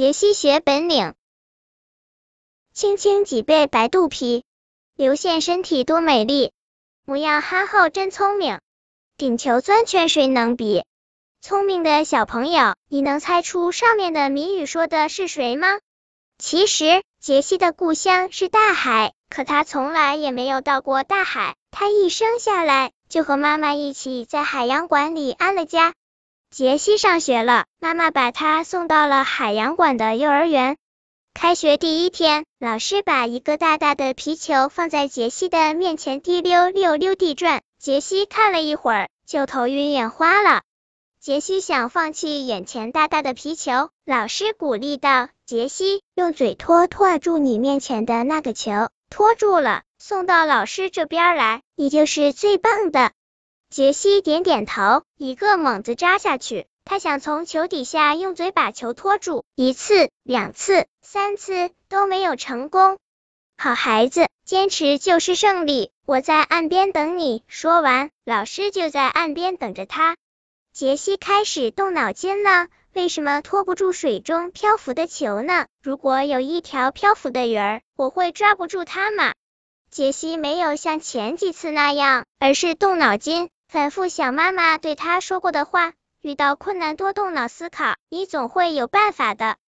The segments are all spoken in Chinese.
杰西学本领。轻轻几倍白肚皮，流线身体多美丽，模样憨厚真聪明。顶球钻圈谁能比？聪明的小朋友，你能猜出上面的谜语说的是谁吗？其实杰西的故乡是大海，可他从来也没有到过大海。他一生下来就和妈妈一起在海洋馆里安了家。杰西上学了，妈妈把他送到了海洋馆的幼儿园。开学第一天，老师把一个大大的皮球放在杰西的面前，滴溜溜溜地转。杰西看了一会儿，就头晕眼花了。杰西想放弃眼前大大的皮球，老师鼓励道：“杰西，用嘴托托住你面前的那个球，托住了，送到老师这边来，你就是最棒的。”杰西点点头，一个猛子扎下去。他想从球底下用嘴把球托住，一次、两次、三次都没有成功。好孩子，坚持就是胜利。我在岸边等你。说完，老师就在岸边等着他。杰西开始动脑筋了，为什么托不住水中漂浮的球呢？如果有一条漂浮的鱼儿，我会抓不住它吗？杰西没有像前几次那样，而是动脑筋。反复想妈妈对他说过的话，遇到困难多动脑思考，你总会有办法的。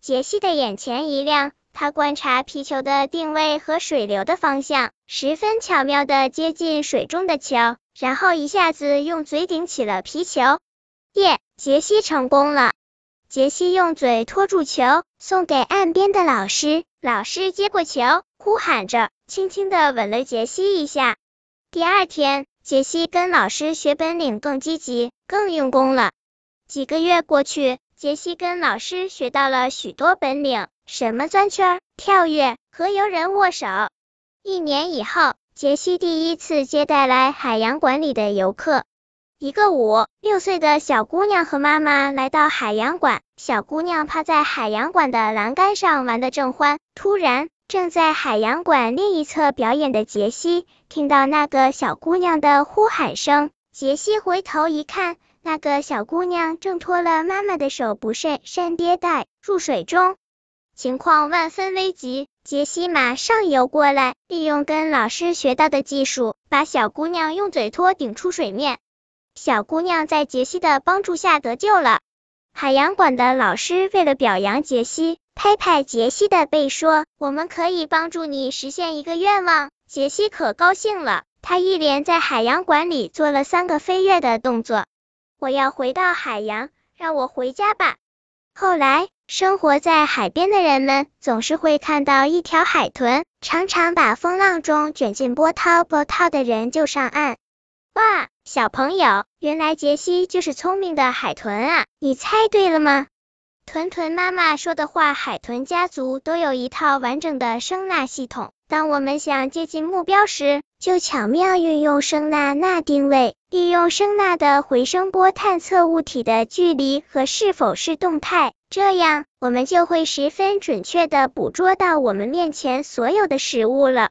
杰西的眼前一亮，他观察皮球的定位和水流的方向，十分巧妙的接近水中的球，然后一下子用嘴顶起了皮球。耶，杰西成功了！杰西用嘴托住球，送给岸边的老师，老师接过球，呼喊着，轻轻的吻了杰西一下。第二天。杰西跟老师学本领更积极、更用功了。几个月过去，杰西跟老师学到了许多本领，什么钻圈、跳跃和游人握手。一年以后，杰西第一次接待来海洋馆里的游客。一个五六岁的小姑娘和妈妈来到海洋馆，小姑娘趴在海洋馆的栏杆上玩的正欢，突然。正在海洋馆另一侧表演的杰西听到那个小姑娘的呼喊声，杰西回头一看，那个小姑娘正拖了妈妈的手，不慎身跌带入水中，情况万分危急。杰西马上游过来，利用跟老师学到的技术，把小姑娘用嘴托顶出水面。小姑娘在杰西的帮助下得救了。海洋馆的老师为了表扬杰西。拍拍杰西的背说：“我们可以帮助你实现一个愿望。”杰西可高兴了，他一连在海洋馆里做了三个飞跃的动作。我要回到海洋，让我回家吧。后来，生活在海边的人们总是会看到一条海豚，常常把风浪中卷进波涛，波涛的人就上岸。哇，小朋友，原来杰西就是聪明的海豚啊！你猜对了吗？豚豚妈妈说的话，海豚家族都有一套完整的声呐系统。当我们想接近目标时，就巧妙运用声呐钠定位，利用声呐的回声波探测物体的距离和是否是动态，这样我们就会十分准确的捕捉到我们面前所有的食物了。